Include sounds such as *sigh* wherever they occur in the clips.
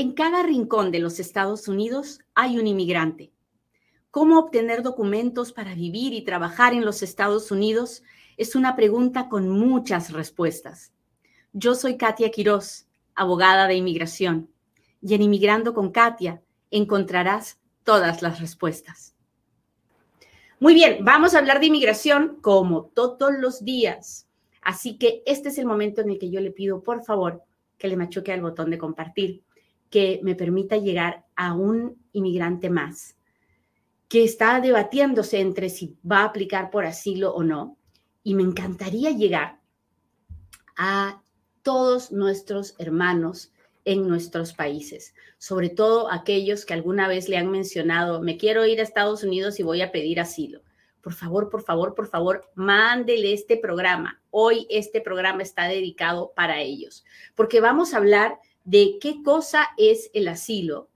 En cada rincón de los Estados Unidos hay un inmigrante. ¿Cómo obtener documentos para vivir y trabajar en los Estados Unidos? Es una pregunta con muchas respuestas. Yo soy Katia Quiroz, abogada de inmigración, y en Inmigrando con Katia encontrarás todas las respuestas. Muy bien, vamos a hablar de inmigración como todos los días. Así que este es el momento en el que yo le pido, por favor, que le machuque al botón de compartir que me permita llegar a un inmigrante más que está debatiéndose entre si va a aplicar por asilo o no. Y me encantaría llegar a todos nuestros hermanos en nuestros países, sobre todo aquellos que alguna vez le han mencionado, me quiero ir a Estados Unidos y voy a pedir asilo. Por favor, por favor, por favor, mándele este programa. Hoy este programa está dedicado para ellos, porque vamos a hablar de qué cosa es el asilo,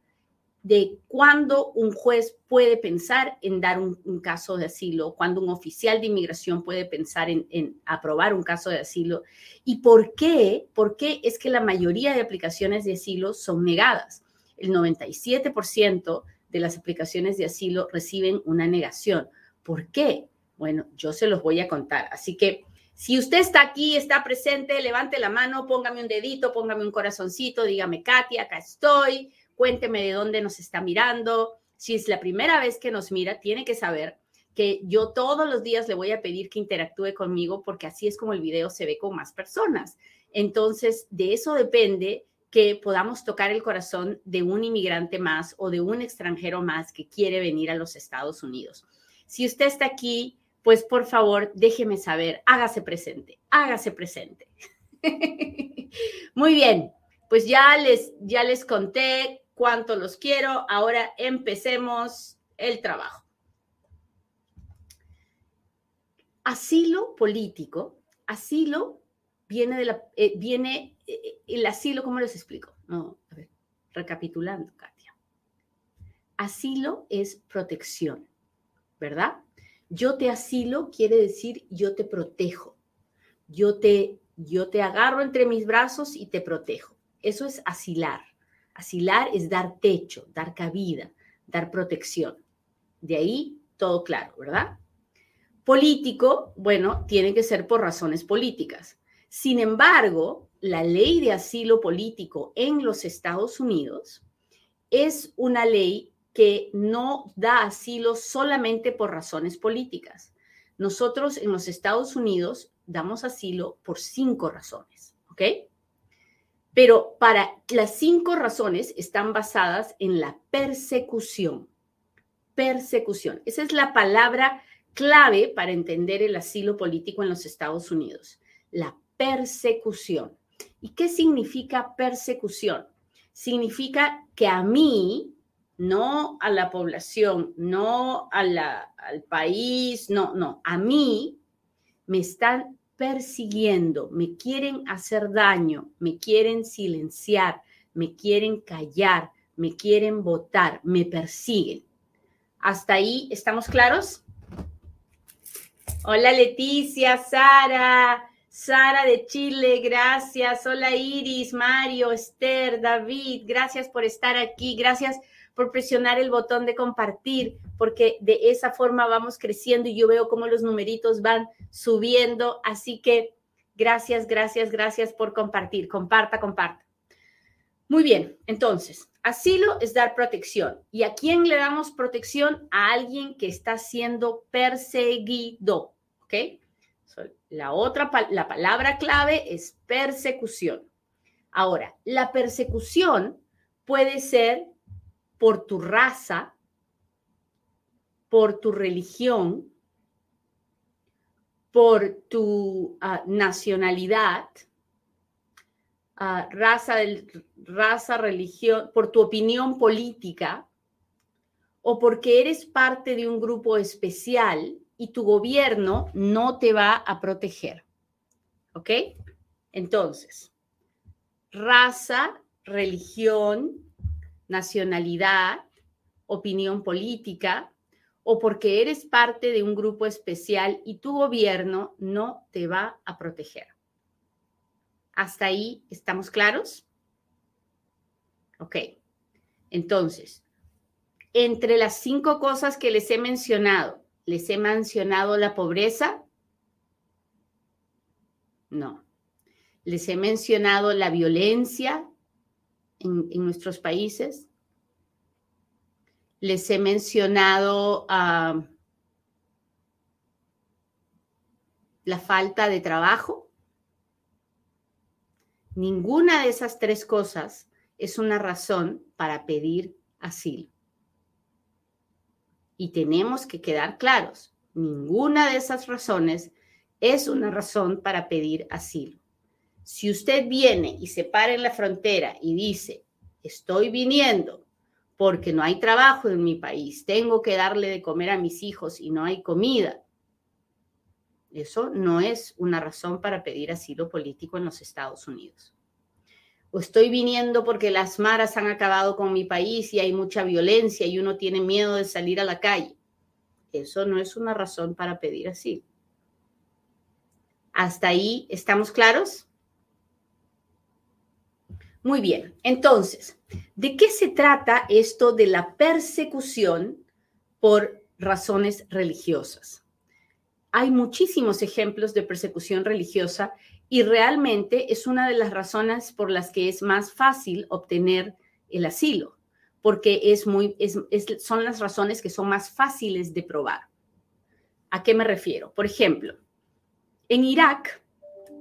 de cuándo un juez puede pensar en dar un, caso de asilo, cuándo un oficial de inmigración puede pensar en, en, aprobar un caso de asilo y por qué, por qué es que la mayoría de aplicaciones de asilo son negadas. El 97% de las aplicaciones de asilo reciben una negación. ¿Por qué? Bueno, yo se los voy a contar. Así que si usted está aquí, está presente, levante la mano, póngame un dedito, póngame un corazoncito, dígame, Katia, acá estoy, cuénteme de dónde nos está mirando. Si es la primera vez que nos mira, tiene que saber que yo todos los días le voy a pedir que interactúe conmigo porque así es como el video se ve con más personas. Entonces, de eso depende que podamos tocar el corazón de un inmigrante más o de un extranjero más que quiere venir a los Estados Unidos. Si usted está aquí pues por favor déjeme saber, hágase presente, hágase presente. *laughs* Muy bien, pues ya les, ya les conté cuánto los quiero, ahora empecemos el trabajo. Asilo político, asilo viene de la, eh, viene, eh, el asilo, ¿cómo les explico? No, a ver, recapitulando, Katia. Asilo es protección, ¿verdad? Yo te asilo quiere decir yo te protejo. Yo te, yo te agarro entre mis brazos y te protejo. Eso es asilar. Asilar es dar techo, dar cabida, dar protección. De ahí todo claro, ¿verdad? Político, bueno, tiene que ser por razones políticas. Sin embargo, la ley de asilo político en los Estados Unidos es una ley que no da asilo solamente por razones políticas. Nosotros en los Estados Unidos damos asilo por cinco razones, ¿ok? Pero para las cinco razones están basadas en la persecución. Persecución. Esa es la palabra clave para entender el asilo político en los Estados Unidos. La persecución. ¿Y qué significa persecución? Significa que a mí, no a la población, no al país, no, no, a mí me están persiguiendo, me quieren hacer daño, me quieren silenciar, me quieren callar, me quieren votar, me persiguen. ¿Hasta ahí estamos claros? Hola Leticia, Sara, Sara de Chile, gracias. Hola Iris, Mario, Esther, David, gracias por estar aquí, gracias por presionar el botón de compartir, porque de esa forma vamos creciendo y yo veo cómo los numeritos van subiendo. Así que gracias, gracias, gracias por compartir. Comparta, comparta. Muy bien, entonces, asilo es dar protección. ¿Y a quién le damos protección? A alguien que está siendo perseguido, ¿ok? la otra, la palabra clave es persecución. Ahora, la persecución puede ser por tu raza, por tu religión, por tu ah, nacionalidad, uh, raza, raza, religión, por tu opinión política, o porque eres parte de un grupo especial y tu gobierno no te va a proteger. ¿Ok? Entonces, raza, religión, nacionalidad, opinión política o porque eres parte de un grupo especial y tu gobierno no te va a proteger. ¿Hasta ahí estamos claros? Ok. Entonces, entre las cinco cosas que les he mencionado, ¿les he mencionado la pobreza? No. ¿Les he mencionado la violencia en, nuestros países? ¿Les he mencionado ah, la falta de trabajo? Ninguna de esas tres cosas es una razón para pedir asilo. Y tenemos que quedar claros, ninguna de esas razones es una razón para pedir asilo. Si usted viene y se para en la frontera y dice, estoy viniendo porque no hay trabajo en mi país, tengo que darle de comer a mis hijos y no hay comida, eso no es una razón para pedir asilo político en los Estados Unidos. O estoy viniendo porque las maras han acabado con mi país y hay mucha violencia y uno tiene miedo de salir a la calle. Eso no es una razón para pedir asilo. ¿Hasta ahí estamos claros? Muy bien, entonces, ¿de qué se trata esto de la persecución por razones religiosas? Hay muchísimos ejemplos de persecución religiosa y realmente es una de las razones por las que es más fácil obtener el asilo, porque es muy, son las razones que son más fáciles de probar. ¿A qué me refiero? Por ejemplo, en Irak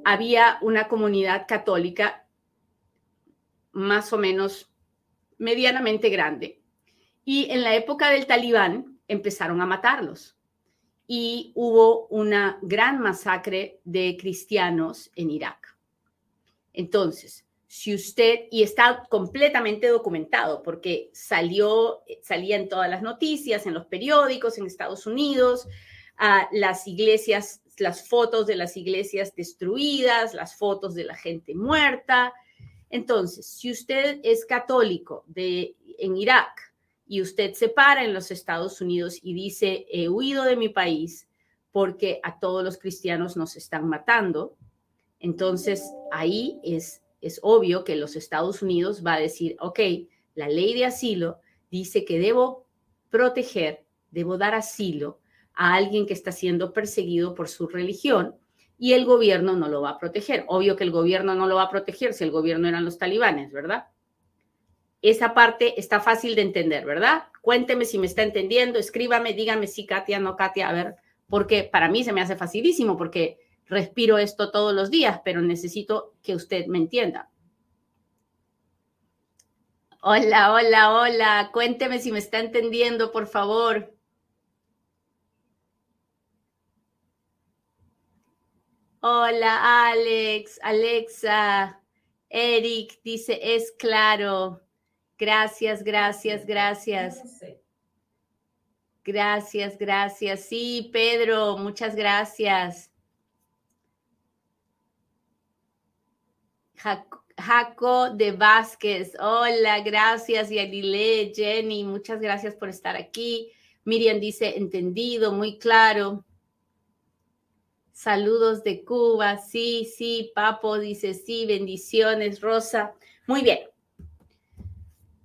había una comunidad católica más o menos medianamente grande. Y en la época del talibán empezaron a matarlos. Y hubo una gran masacre de cristianos en Irak. Entonces, si usted, y está completamente documentado porque salió, salía en todas las noticias, en los periódicos, en Estados Unidos, a las iglesias, las fotos de las iglesias destruidas, las fotos de la gente muerta, entonces, si usted es católico de, en Irak y usted se para en los Estados Unidos y dice, he huido de mi país porque a todos los cristianos nos están matando, entonces ahí es, es obvio que los Estados Unidos va a decir, ok, la ley de asilo dice que debo proteger, debo dar asilo a alguien que está siendo perseguido por su religión y el gobierno no lo va a proteger. Obvio que el gobierno no lo va a proteger si el gobierno eran los talibanes, ¿verdad? Esa parte está fácil de entender, ¿verdad? Cuénteme si me está entendiendo, escríbame, dígame si Katia, no Katia, a ver, porque para mí se me hace facilísimo porque respiro esto todos los días, pero necesito que usted me entienda. Hola, hola, hola, cuénteme si me está entendiendo, por favor. Hola, Alex, Alexa, Eric dice, es claro. Gracias, gracias, gracias. Gracias, gracias. Sí, Pedro, muchas gracias. Jaco de Vázquez, hola, gracias. Yadile, Jenny, muchas gracias por estar aquí. Miriam dice, entendido, muy claro. Saludos de Cuba, sí, sí, Papo dice sí, bendiciones, Rosa. Muy bien.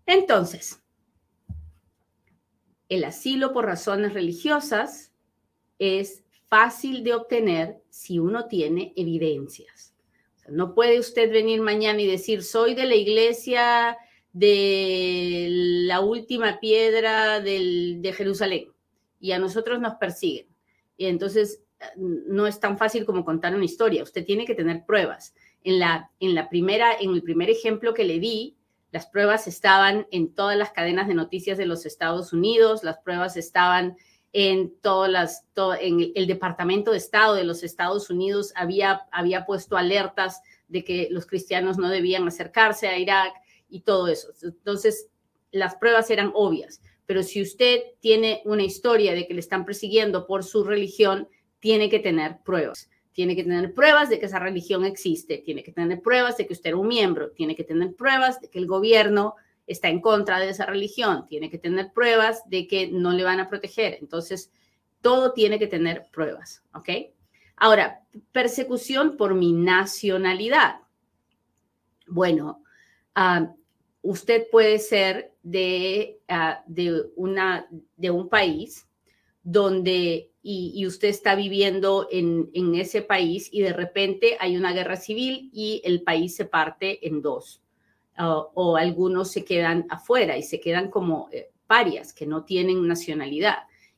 Entonces, el asilo por razones religiosas es fácil de obtener si uno tiene evidencias. no puede usted venir mañana y decir, soy de la iglesia de la última piedra de Jerusalén y a nosotros nos persiguen. Y entonces no es tan fácil como contar una historia. Usted tiene que tener pruebas. En la, en la primera, en el primer ejemplo que le di, las pruebas estaban en todas las cadenas de noticias de los Estados Unidos, las pruebas estaban en todas las, en el Departamento de Estado de los Estados Unidos había, había puesto alertas de que los cristianos no debían acercarse a Irak y todo eso. Entonces, las pruebas eran obvias. Pero si usted tiene una historia de que le están persiguiendo por su religión, tiene que tener pruebas. Tiene que tener pruebas de que esa religión existe, tiene que tener pruebas de que usted era un miembro, tiene que tener pruebas de que el gobierno está en contra de esa religión, tiene que tener pruebas de que no le van a proteger. Entonces, todo tiene que tener pruebas, ¿ok? Ahora, persecución por mi nacionalidad. Bueno, ah, usted puede ser de, ah, de, una, de un país donde y, usted está viviendo en, ese país y de repente hay una guerra civil y el país se parte en dos. Ah, o algunos se quedan afuera y se quedan como eh, parias que no tienen nacionalidad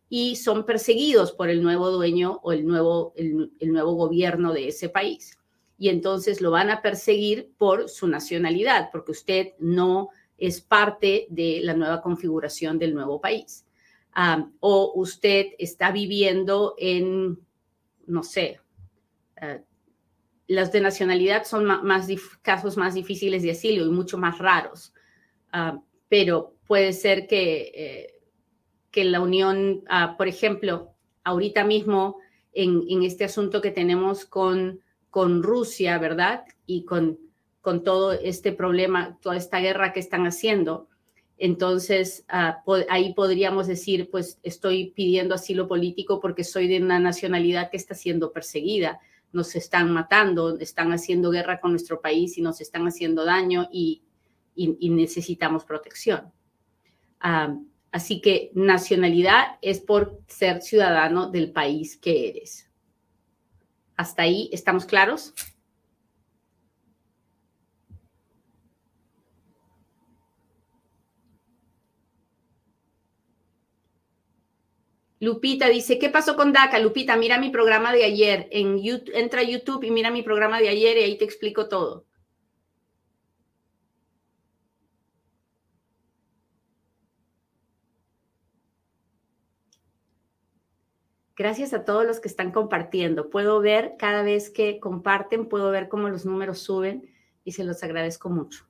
y son perseguidos por el nuevo dueño o el nuevo, el, nuevo gobierno de ese país. Y entonces lo van a perseguir por su nacionalidad, porque usted no es parte de la nueva configuración del nuevo país. O usted está viviendo en, no sé, uh, las de nacionalidad son más, casos más difíciles de asilo y mucho más raros, pero puede ser que eh, que la Unión, ah, por ejemplo, ahorita mismo en, en, este asunto que tenemos con, con Rusia, ¿verdad? Y con, con todo este problema, toda esta guerra que están haciendo. Entonces, ah, ahí podríamos decir, pues estoy pidiendo asilo político porque soy de una nacionalidad que está siendo perseguida. Nos están matando, están haciendo guerra con nuestro país y nos están haciendo daño y, y, necesitamos protección. Ah, Así que nacionalidad es por ser ciudadano del país que eres. ¿Hasta ahí estamos claros? Lupita dice, ¿qué pasó con DACA? Lupita, mira mi programa de ayer. En YouTube, entra a YouTube y mira mi programa de ayer y ahí te explico todo. Gracias a todos los que están compartiendo. Puedo ver cada vez que comparten, puedo ver cómo los números suben y se los agradezco mucho.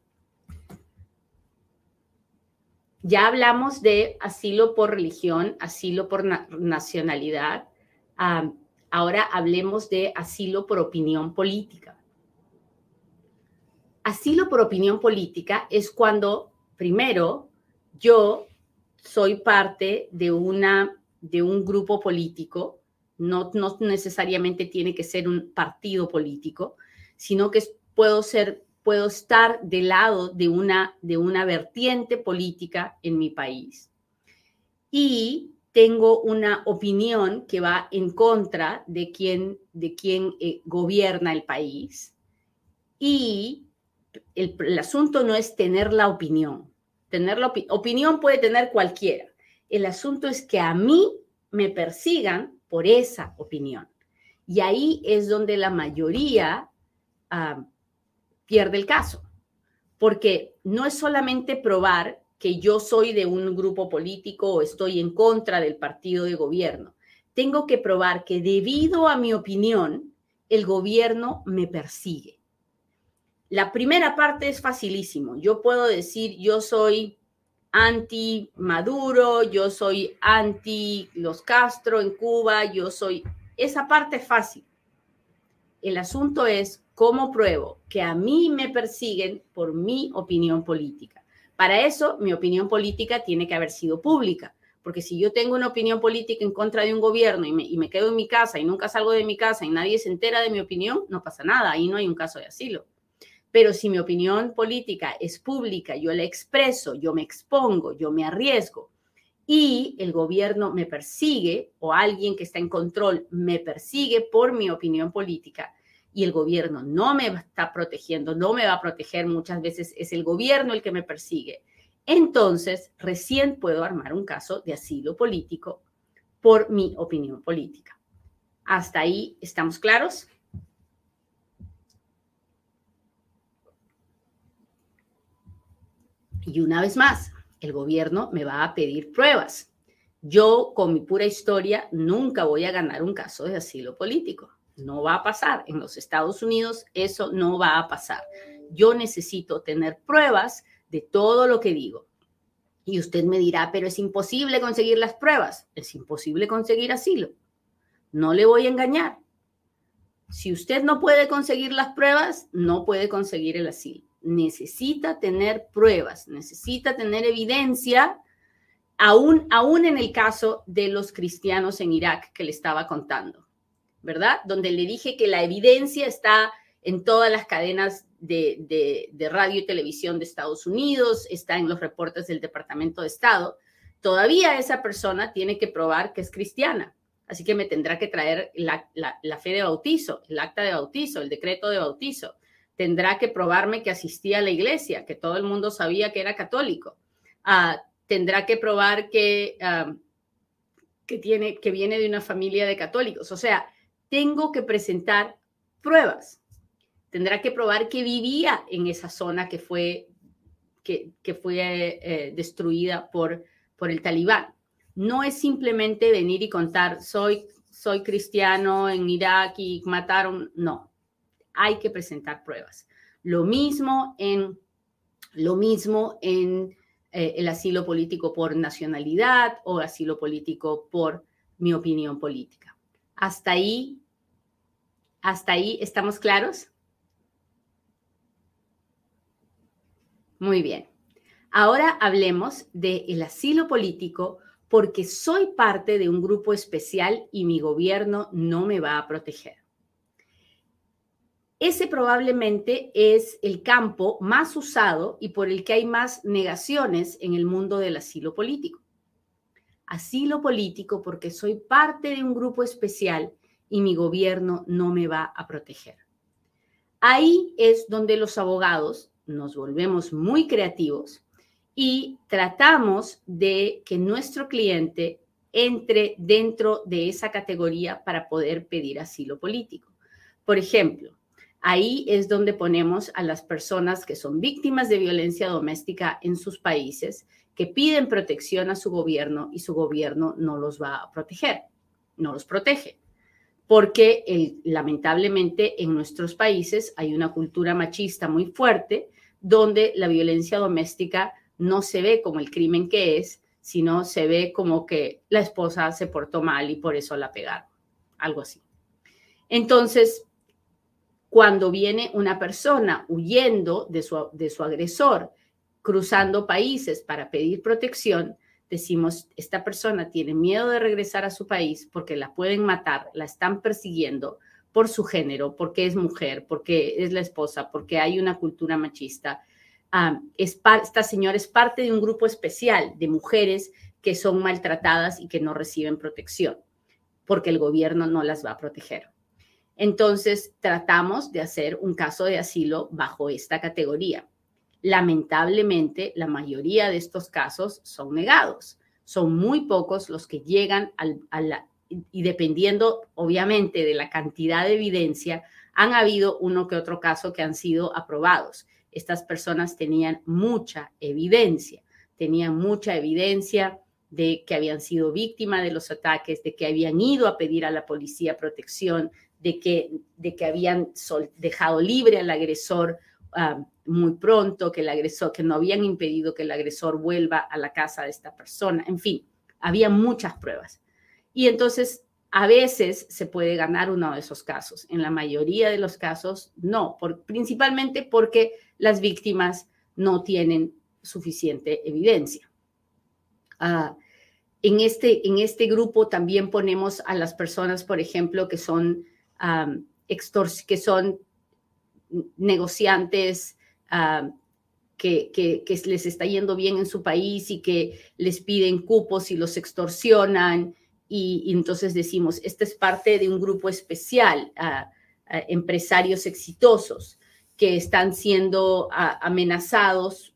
Ya hablamos de asilo por religión, asilo por nacionalidad. ahora hablemos de asilo por opinión política. Asilo por opinión política es cuando, primero, yo soy parte de una de un grupo político, no, no necesariamente tiene que ser un partido político, sino que puedo ser puedo estar del lado de una, de una vertiente política en mi país. Y tengo una opinión que va en contra de quien, de quien eh, gobierna el país. Y el, asunto no es tener la opinión. Tener la opinión puede tener cualquiera. El asunto es que a mí me persigan por esa opinión. Y ahí es donde la mayoría ah, pierde el caso, porque no es solamente probar que yo soy de un grupo político o estoy en contra del partido de gobierno. Tengo que probar que debido a mi opinión, el gobierno me persigue. La primera parte es facilísimo. Yo puedo decir, yo soy anti Maduro, yo soy anti los Castro en Cuba, yo soy... Esa parte fácil. El asunto es cómo pruebo que a mí me persiguen por mi opinión política. Para eso, mi opinión política tiene que haber sido pública, porque si yo tengo una opinión política en contra de un gobierno y me, y me quedo en mi casa y nunca salgo de mi casa y nadie se entera de mi opinión, no pasa nada, ahí no hay un caso de asilo. Pero si mi opinión política es pública, yo la expreso, yo me expongo, yo me arriesgo y el gobierno me persigue o alguien que está en control me persigue por mi opinión política y el gobierno no me está protegiendo, no me va a proteger, muchas veces es el gobierno el que me persigue. Entonces, recién puedo armar un caso de asilo político por mi opinión política. ¿Hasta ahí estamos claros? Y una vez más, el gobierno me va a pedir pruebas. Yo, con mi pura historia, nunca voy a ganar un caso de asilo político. No va a pasar. En los Estados Unidos eso no va a pasar. Yo necesito tener pruebas de todo lo que digo. Y usted me dirá, pero es imposible conseguir las pruebas. Es imposible conseguir asilo. No le voy a engañar. Si usted no puede conseguir las pruebas, no puede conseguir el asilo necesita tener pruebas, necesita tener evidencia, aún, aún en el caso de los cristianos en Irak que le estaba contando, ¿verdad? Donde le dije que la evidencia está en todas las cadenas de, radio y televisión de Estados Unidos, está en los reportes del Departamento de Estado, todavía esa persona tiene que probar que es cristiana. Así que me tendrá que traer la, fe de bautizo, el acta de bautizo, el decreto de bautizo. Tendrá que probarme que asistía a la iglesia, que todo el mundo sabía que era católico. Ah, tendrá que probar que, ah, que, tiene, que viene de una familia de católicos. O sea, tengo que presentar pruebas tendrá que probar que vivía en esa zona que fue, que, fue eh, destruida por, por el talibán. No es simplemente venir y contar, soy, soy cristiano en Irak y mataron, no, hay que presentar pruebas. Lo mismo en, lo mismo en eh, el asilo político por nacionalidad o asilo político por mi opinión política. Hasta ahí, hasta ahí, ¿estamos claros? Muy bien. Ahora hablemos del asilo político porque soy parte de un grupo especial y mi gobierno no me va a proteger. Ese probablemente es el campo más usado y por el que hay más negaciones en el mundo del asilo político. Asilo político porque soy parte de un grupo especial y mi gobierno no me va a proteger. Ahí es donde los abogados nos volvemos muy creativos y tratamos de que nuestro cliente entre dentro de esa categoría para poder pedir asilo político. Por ejemplo, ahí es donde ponemos a las personas que son víctimas de violencia doméstica en sus países, que piden protección a su gobierno y su gobierno no los va a proteger, no los protege porque lamentablemente en nuestros países hay una cultura machista muy fuerte donde la violencia doméstica no se ve como el crimen que es, sino se ve como que la esposa se portó mal y por eso la pegaron, algo así. Entonces, cuando viene una persona huyendo de su, de su agresor, cruzando países para pedir protección, decimos, esta persona tiene miedo de regresar a su país porque la pueden matar, la están persiguiendo, por su género, porque es mujer, porque es la esposa, porque hay una cultura machista. esta señora es parte de un grupo especial de mujeres que son maltratadas y que no reciben protección, porque el gobierno no las va a proteger. Entonces, tratamos de hacer un caso de asilo bajo esta categoría. Lamentablemente, la mayoría de estos casos son negados. Son muy pocos los que llegan al, y dependiendo obviamente de la cantidad de evidencia, han habido uno que otro caso que han sido aprobados. Estas personas tenían mucha evidencia, tenían mucha evidencia de que habían sido víctimas de los ataques, de que habían ido a pedir a la policía protección, de que, de que habían dejado libre al agresor ah, muy pronto, que el agresor, que no habían impedido que el agresor vuelva a la casa de esta persona. En fin, había muchas pruebas. Y entonces a veces se puede ganar uno de esos casos. En la mayoría de los casos, no, por, principalmente porque las víctimas no tienen suficiente evidencia. Ah, en, este, en este grupo también ponemos a las personas, por ejemplo, que son, que son negociantes, que, que, les está yendo bien en su país y que les piden cupos y los extorsionan. Y, entonces decimos, esta es parte de un grupo especial, a empresarios exitosos que están siendo amenazados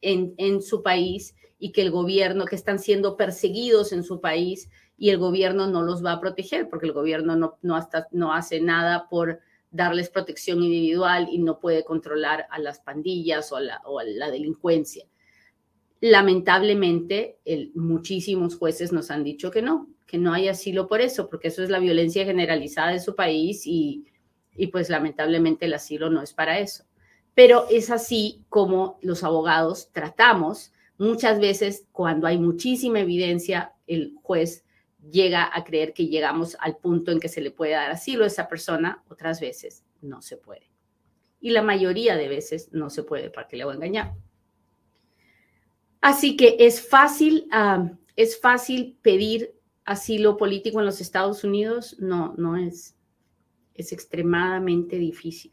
en, en, su país y que el gobierno, que están siendo perseguidos en su país y el gobierno no los va a proteger porque el gobierno no, no, hasta, no hace nada por darles protección individual y no puede controlar a las pandillas o a la delincuencia. Lamentablemente, muchísimos jueces nos han dicho que no, que no hay asilo por eso, porque eso es la violencia generalizada de su país y, y pues lamentablemente el asilo no es para eso. Pero es así como los abogados tratamos. Muchas veces cuando hay muchísima evidencia, el juez llega a creer que llegamos al punto en que se le puede dar asilo a esa persona, otras veces no se puede. Y la mayoría de veces no se puede, ¿para que le voy a engañar? Así que es fácil, es fácil pedir asilo político en los Estados Unidos. No, no es. es extremadamente difícil.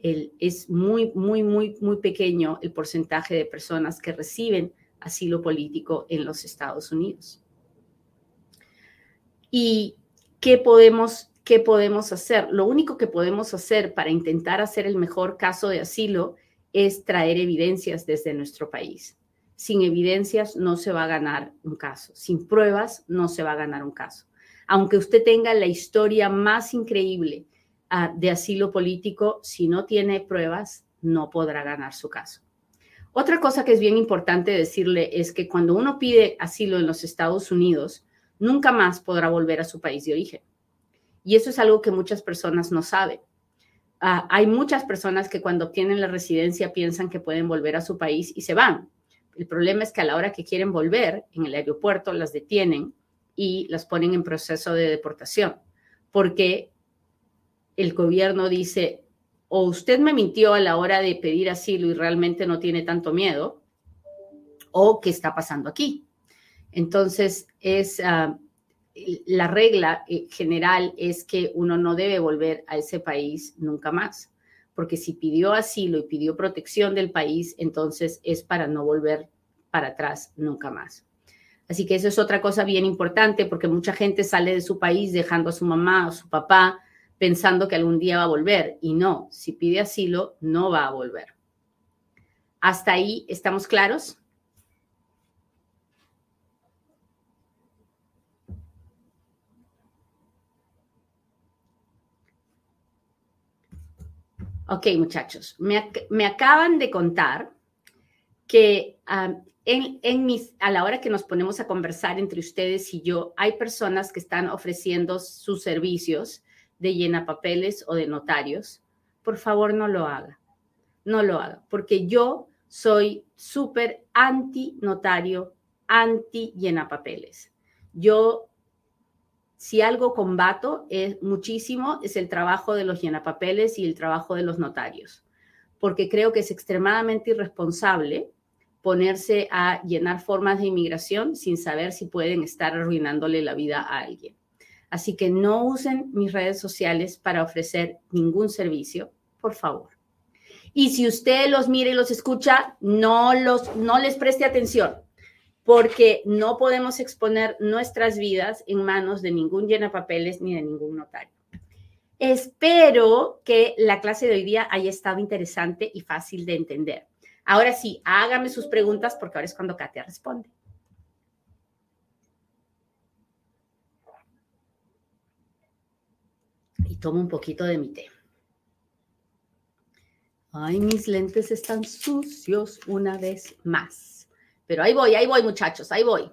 es muy, muy, muy, muy pequeño el porcentaje de personas que reciben asilo político en los Estados Unidos. ¿Y qué podemos, qué podemos hacer? Lo único que podemos hacer para intentar hacer el mejor caso de asilo es traer evidencias desde nuestro país. Sin evidencias no se va a ganar un caso. Sin pruebas no se va a ganar un caso. Aunque usted tenga la historia más increíble uh, de asilo político, si no tiene pruebas, no podrá ganar su caso. Otra cosa que es bien importante decirle es que cuando uno pide asilo en los Estados Unidos, nunca más podrá volver a su país de origen. Y eso es algo que muchas personas no saben. Uh, hay muchas personas que cuando obtienen la residencia piensan que pueden volver a su país y se van. El problema es que a la hora que quieren volver, en el aeropuerto las detienen y las ponen en proceso de deportación, porque el gobierno dice, o usted me mintió a la hora de pedir asilo y realmente no tiene tanto miedo, o qué está pasando aquí. Entonces, es uh, la regla eh, general es que uno no debe volver a ese país nunca más porque si pidió asilo y pidió protección del país, entonces es para no volver para atrás nunca más. Así que eso es otra cosa bien importante porque mucha gente sale de su país dejando a su mamá o su papá pensando que algún día va a volver y no, si pide asilo no va a volver. ¿Hasta ahí estamos claros? Ok, muchachos, me, acaban de contar que en, mis, a la hora que nos ponemos a conversar entre ustedes y yo, hay personas que están ofreciendo sus servicios de llena papeles o de notarios. Por favor, no lo haga. No lo haga, porque yo soy súper anti notario, anti llena papeles. Yo si algo combato es muchísimo es el trabajo de los llenapapeles y el trabajo de los notarios, porque creo que es extremadamente irresponsable ponerse a llenar formas de inmigración sin saber si pueden estar arruinándole la vida a alguien. Así que no usen mis redes sociales para ofrecer ningún servicio, por favor. Y si usted los mira y los escucha, no, los, no les preste atención porque no podemos exponer nuestras vidas en manos de ningún papeles ni de ningún notario. Espero que la clase de hoy día haya estado interesante y fácil de entender. Ahora sí, hágame sus preguntas porque ahora es cuando Katia responde. Y tomo un poquito de mi té. Ay, mis lentes están sucios una vez más. Pero ahí voy, ahí voy, muchachos, ahí voy.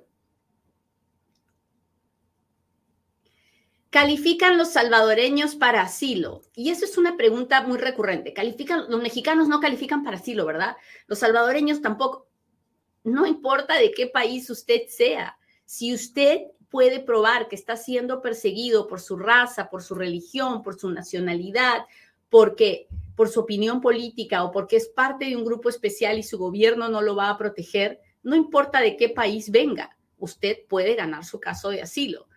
¿Califican los salvadoreños para asilo? Y eso es una pregunta muy recurrente. ¿Califican, los mexicanos no califican para asilo, ¿verdad? Los salvadoreños tampoco. No importa de qué país usted sea. Si usted puede probar que está siendo perseguido por su raza, por su religión, por su nacionalidad, porque por su opinión política o porque es parte de un grupo especial y su gobierno no lo va a proteger, no importa de qué país venga, usted puede ganar su caso de asilo.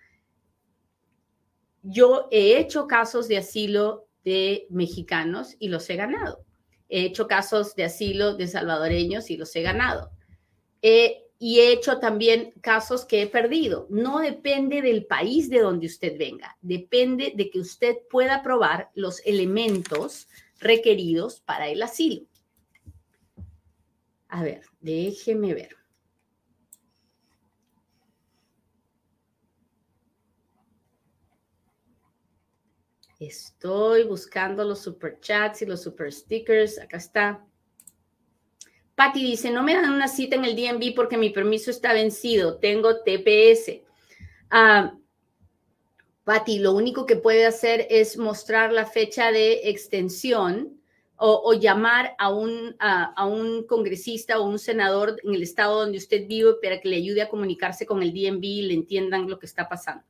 Yo he hecho casos de asilo de mexicanos y los he ganado. He hecho casos de asilo de salvadoreños y los he ganado. y he hecho también casos que he perdido. No depende del país de donde usted venga, depende de que usted pueda probar los elementos requeridos para el asilo. A ver, déjeme ver. Estoy buscando los super chats y los super stickers. Acá está. Patti dice, no me dan una cita en el DMV porque mi permiso está vencido. Tengo TPS. Ah, Patti, lo único que puede hacer es mostrar la fecha de extensión o, llamar a un, a, un congresista o un senador en el estado donde usted vive para que le ayude a comunicarse con el DMV y le entiendan lo que está pasando.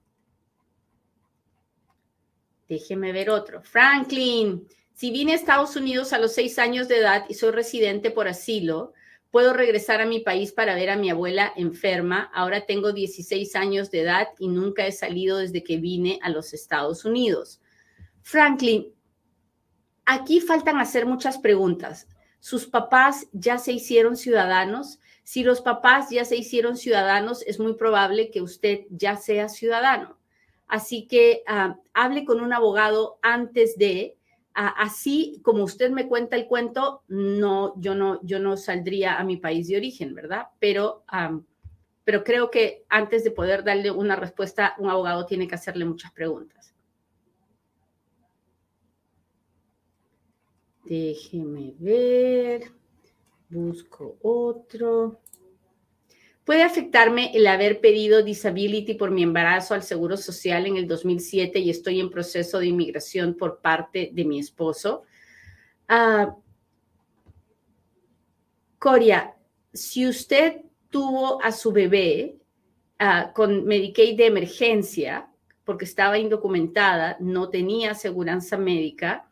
Déjeme ver otro. Franklin, si vine a Estados Unidos a los seis años de edad y soy residente por asilo, puedo regresar a mi país para ver a mi abuela enferma. Ahora tengo 16 años de edad y nunca he salido desde que vine a los Estados Unidos. Franklin, aquí faltan hacer muchas preguntas. ¿Sus papás ya se hicieron ciudadanos? Si los papás ya se hicieron ciudadanos, es muy probable que usted ya sea ciudadano. Así que ah, hable con un abogado antes de, ah, así como usted me cuenta el cuento, no, yo no, yo no saldría a mi país de origen, ¿verdad? Pero, pero creo que antes de poder darle una respuesta, un abogado tiene que hacerle muchas preguntas. Déjeme ver. Busco otro. ¿Puede afectarme el haber pedido disability por mi embarazo al Seguro Social en el 2007 y estoy en proceso de inmigración por parte de mi esposo? Uh, Coria, si usted tuvo a su bebé ah, con Medicaid de emergencia, porque estaba indocumentada, no tenía aseguranza médica,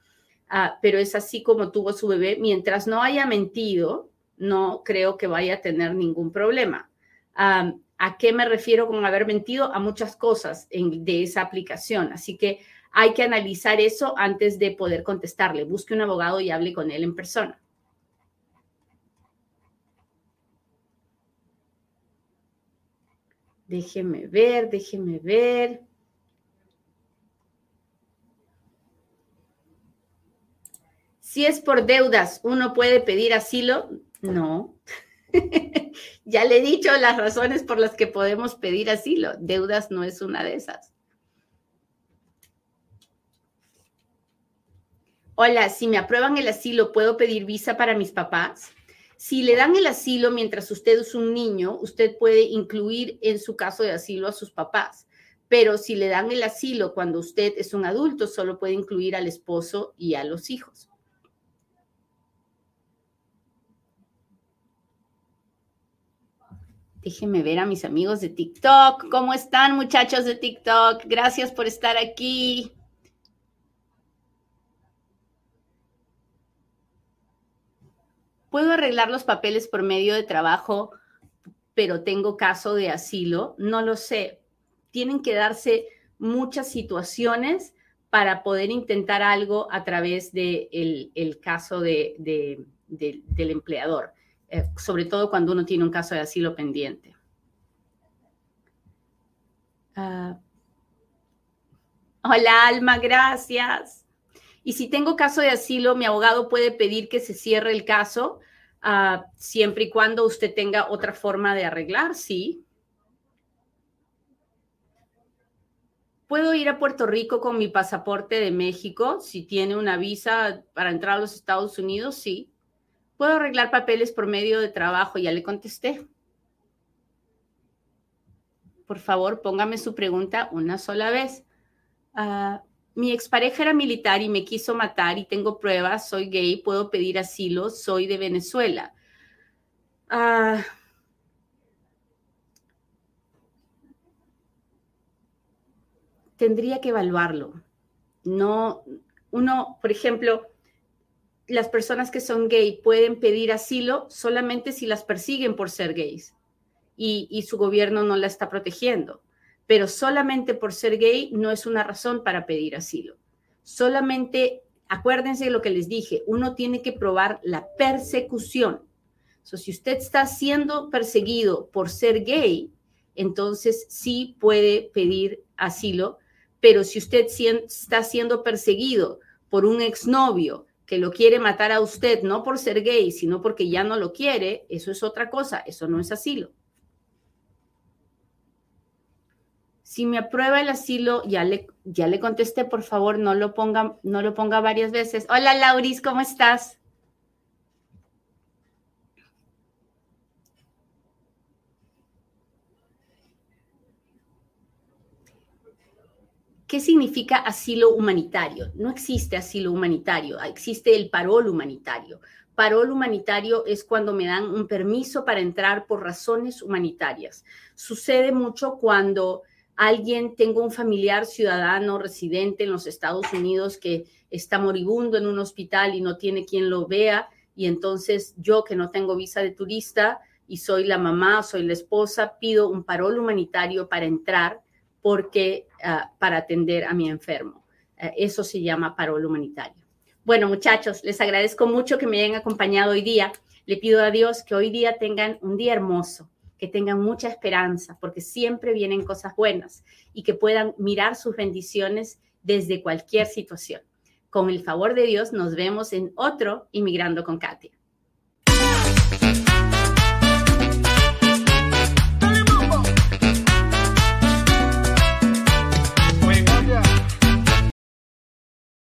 ah, pero es así como tuvo su bebé, mientras no haya mentido, no creo que vaya a tener ningún problema. ¿A qué me refiero con haber mentido? A muchas cosas de esa aplicación. Así que hay que analizar eso antes de poder contestarle. Busque un abogado y hable con él en persona. Déjeme ver, déjeme ver. Si es por deudas, ¿uno puede pedir asilo? No. *laughs* ya le he dicho las razones por las que podemos pedir asilo. Deudas no es una de esas. Hola, si me aprueban el asilo, ¿puedo pedir visa para mis papás? Si le dan el asilo mientras usted es un niño, usted puede incluir en su caso de asilo a sus papás. Pero si le dan el asilo cuando usted es un adulto, solo puede incluir al esposo y a los hijos. Déjenme ver a mis amigos de TikTok. ¿Cómo están muchachos de TikTok? Gracias por estar aquí. ¿Puedo arreglar los papeles por medio de trabajo, pero tengo caso de asilo? No lo sé. Tienen que darse muchas situaciones para poder intentar algo a través del de el caso del empleador. Eh, sobre todo cuando uno tiene un caso de asilo pendiente. Ah. hola, Alma, gracias. Y si tengo caso de asilo, mi abogado puede pedir que se cierre el caso ah, siempre y cuando usted tenga otra forma de arreglar, sí. ¿Puedo ir a Puerto Rico con mi pasaporte de México si tiene una visa para entrar a los Estados Unidos? Sí. ¿Puedo arreglar papeles por medio de trabajo? Ya le contesté. Por favor, póngame su pregunta una sola vez. Ah, mi expareja era militar y me quiso matar y tengo pruebas, soy gay, puedo pedir asilo, soy de Venezuela. Ah, tendría que evaluarlo. No, uno, por ejemplo, las personas que son gay pueden pedir asilo solamente si las persiguen por ser gays y, su gobierno no la está protegiendo. Pero solamente por ser gay no es una razón para pedir asilo. Solamente, acuérdense de lo que les dije, uno tiene que probar la persecución. si usted está siendo perseguido por ser gay, entonces sí puede pedir asilo, pero si usted está siendo perseguido por un exnovio, que lo quiere matar a usted, no por ser gay, sino porque ya no lo quiere, eso es otra cosa, eso no es asilo. Si me aprueba el asilo, ya le, ya le contesté, por favor, no lo, ponga, no lo ponga varias veces. Hola, Lauris, ¿cómo estás? ¿Qué significa asilo humanitario? No existe asilo humanitario, existe el parol humanitario. Parol humanitario es cuando me dan un permiso para entrar por razones humanitarias. Sucede mucho cuando alguien, tengo un familiar ciudadano residente en los Estados Unidos que está moribundo en un hospital y no tiene quien lo vea, y entonces yo que no tengo visa de turista y soy la mamá, soy la esposa, pido un parol humanitario para entrar porque, ah, para atender a mi enfermo. Eh, eso se llama parol humanitario. Bueno, muchachos, les agradezco mucho que me hayan acompañado hoy día. Le pido a Dios que hoy día tengan un día hermoso, que tengan mucha esperanza, porque siempre vienen cosas buenas y que puedan mirar sus bendiciones desde cualquier situación. Con el favor de Dios, nos vemos en otro Inmigrando con Katia.